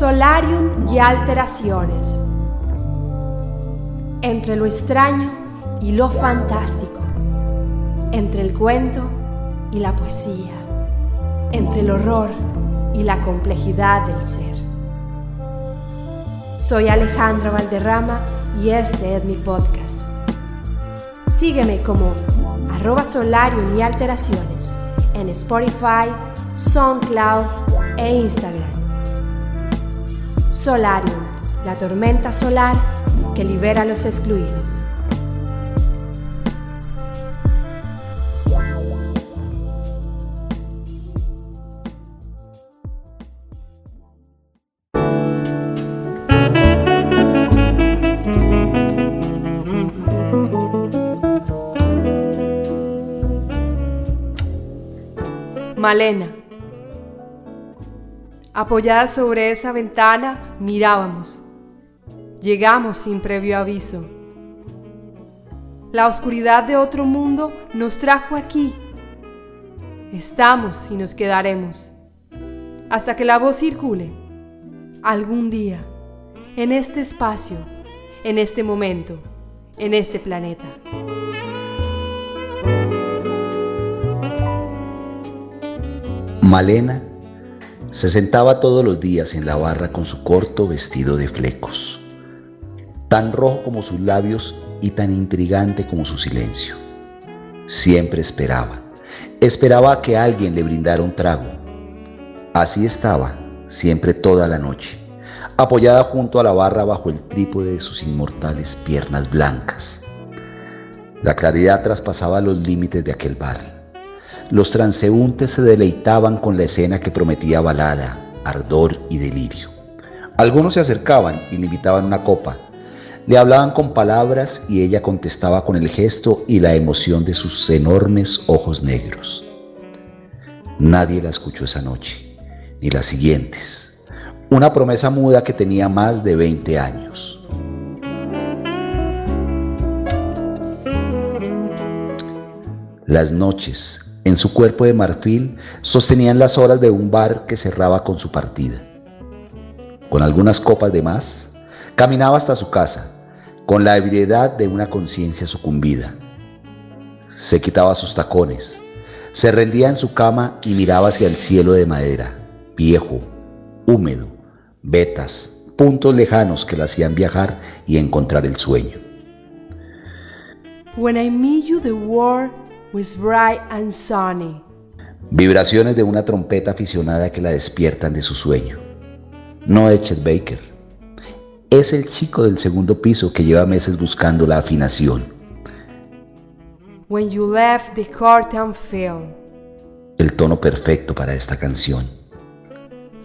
Solarium y alteraciones. Entre lo extraño y lo fantástico. Entre el cuento y la poesía. Entre el horror y la complejidad del ser. Soy Alejandra Valderrama y este es mi podcast. Sígueme como arroba solarium y alteraciones en Spotify, SoundCloud e Instagram. Solarium, la tormenta solar que libera a los excluidos. Malena. Apoyada sobre esa ventana, mirábamos. Llegamos sin previo aviso. La oscuridad de otro mundo nos trajo aquí. Estamos y nos quedaremos. Hasta que la voz circule. Algún día. En este espacio. En este momento. En este planeta. Malena se sentaba todos los días en la barra con su corto vestido de flecos, tan rojo como sus labios y tan intrigante como su silencio. Siempre esperaba, esperaba que alguien le brindara un trago. Así estaba, siempre toda la noche, apoyada junto a la barra bajo el trípode de sus inmortales piernas blancas. La claridad traspasaba los límites de aquel bar los transeúntes se deleitaban con la escena que prometía balada, ardor y delirio. Algunos se acercaban y le invitaban una copa. Le hablaban con palabras y ella contestaba con el gesto y la emoción de sus enormes ojos negros. Nadie la escuchó esa noche, ni las siguientes. Una promesa muda que tenía más de 20 años. Las noches en su cuerpo de marfil sostenían las horas de un bar que cerraba con su partida. Con algunas copas de más, caminaba hasta su casa, con la ebriedad de una conciencia sucumbida. Se quitaba sus tacones, se rendía en su cama y miraba hacia el cielo de madera, viejo, húmedo, vetas, puntos lejanos que la hacían viajar y encontrar el sueño. When I meet you the world was bright and sunny. Vibraciones de una trompeta aficionada que la despiertan de su sueño. No es Chet Baker. Es el chico del segundo piso que lleva meses buscando la afinación. When you left the curtain fell. El tono perfecto para esta canción.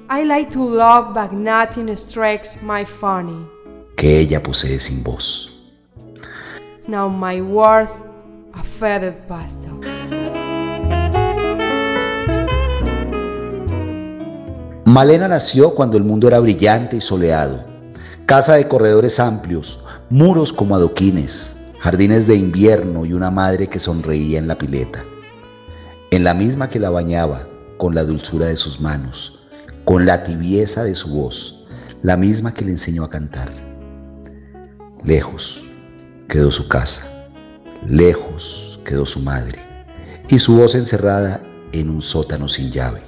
I like to love but nothing strikes my funny. Que ella posee sin voz. Now my words a feathered pastel. Malena nació cuando el mundo era brillante y soleado. Casa de corredores amplios, muros como adoquines, jardines de invierno y una madre que sonreía en la pileta. En la misma que la bañaba, con la dulzura de sus manos, con la tibieza de su voz, la misma que le enseñó a cantar. Lejos quedó su casa Lejos quedó su madre y su voz encerrada en un sótano sin llave.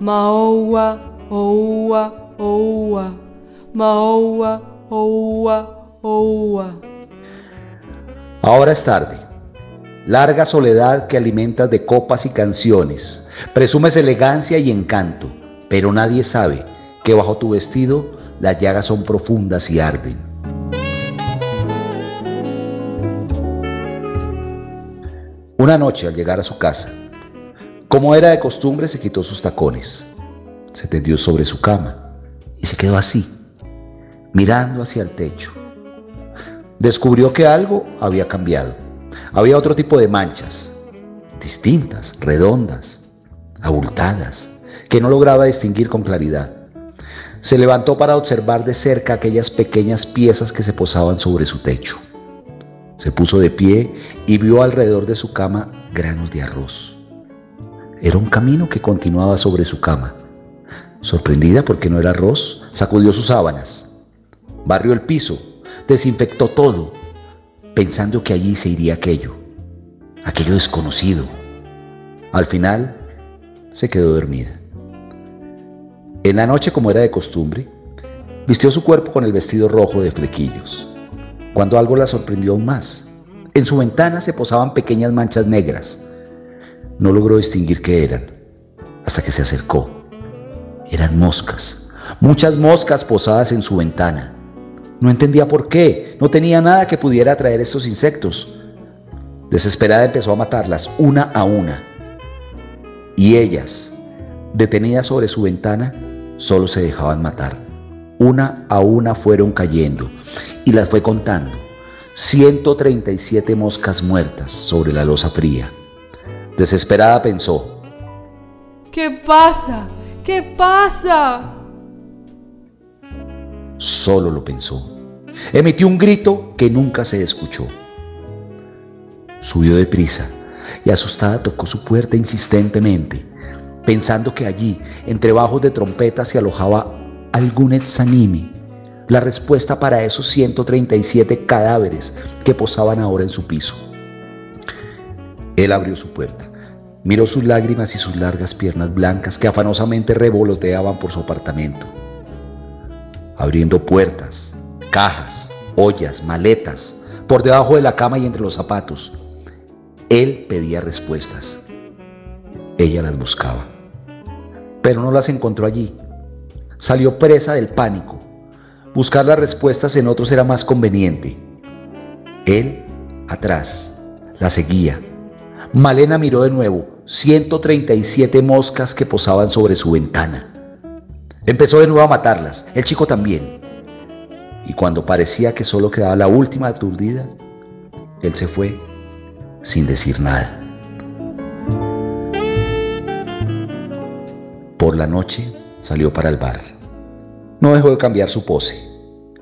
Maowa, oua, oua, maowa, oua, oua. Ahora es tarde. Larga soledad que alimentas de copas y canciones. Presumes elegancia y encanto, pero nadie sabe que bajo tu vestido las llagas son profundas y arden. Una noche al llegar a su casa, como era de costumbre, se quitó sus tacones, se tendió sobre su cama y se quedó así, mirando hacia el techo. Descubrió que algo había cambiado. Había otro tipo de manchas, distintas, redondas, abultadas, que no lograba distinguir con claridad. Se levantó para observar de cerca aquellas pequeñas piezas que se posaban sobre su techo. Se puso de pie y vio alrededor de su cama granos de arroz. Era un camino que continuaba sobre su cama. Sorprendida porque no era arroz, sacudió sus sábanas, barrió el piso, desinfectó todo, pensando que allí se iría aquello, aquello desconocido. Al final, se quedó dormida. En la noche, como era de costumbre, vistió su cuerpo con el vestido rojo de flequillos, cuando algo la sorprendió aún más. En su ventana se posaban pequeñas manchas negras. No logró distinguir qué eran, hasta que se acercó. Eran moscas, muchas moscas posadas en su ventana. No entendía por qué, no tenía nada que pudiera atraer estos insectos. Desesperada empezó a matarlas una a una. Y ellas, detenidas sobre su ventana, solo se dejaban matar. Una a una fueron cayendo y las fue contando. 137 moscas muertas sobre la losa fría. Desesperada pensó, ¿qué pasa? ¿Qué pasa? Solo lo pensó. Emitió un grito que nunca se escuchó. Subió deprisa y asustada tocó su puerta insistentemente, pensando que allí, entre bajos de trompeta, se alojaba algún exanime, la respuesta para esos 137 cadáveres que posaban ahora en su piso. Él abrió su puerta Miró sus lágrimas y sus largas piernas blancas que afanosamente revoloteaban por su apartamento. Abriendo puertas, cajas, ollas, maletas, por debajo de la cama y entre los zapatos. Él pedía respuestas. Ella las buscaba. Pero no las encontró allí. Salió presa del pánico. Buscar las respuestas en otros era más conveniente. Él, atrás, la seguía. Malena miró de nuevo 137 moscas que posaban sobre su ventana. Empezó de nuevo a matarlas, el chico también. Y cuando parecía que solo quedaba la última aturdida, él se fue sin decir nada. Por la noche salió para el bar. No dejó de cambiar su pose,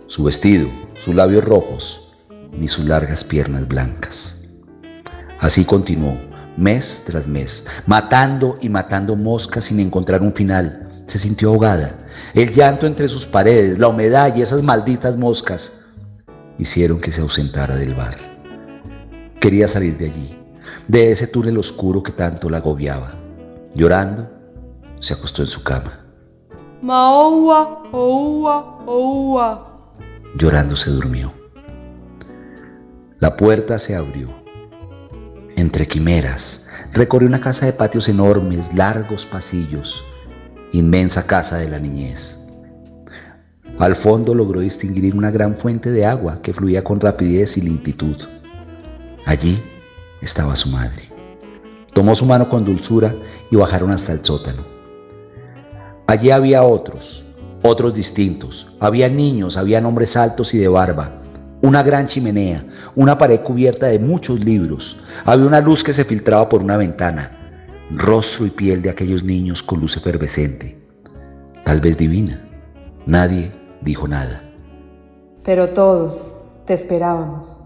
su vestido, sus labios rojos, ni sus largas piernas blancas. Así continuó mes tras mes, matando y matando moscas sin encontrar un final. Se sintió ahogada. El llanto entre sus paredes, la humedad y esas malditas moscas hicieron que se ausentara del bar. Quería salir de allí, de ese túnel oscuro que tanto la agobiaba. Llorando, se acostó en su cama. Maoua, oua, oua. Llorando se durmió. La puerta se abrió entre quimeras, recorrió una casa de patios enormes, largos pasillos, inmensa casa de la niñez. Al fondo logró distinguir una gran fuente de agua que fluía con rapidez y lentitud. Allí estaba su madre. Tomó su mano con dulzura y bajaron hasta el sótano. Allí había otros, otros distintos. Había niños, había hombres altos y de barba, una gran chimenea, una pared cubierta de muchos libros. Había una luz que se filtraba por una ventana, rostro y piel de aquellos niños con luz efervescente, tal vez divina. Nadie dijo nada. Pero todos te esperábamos.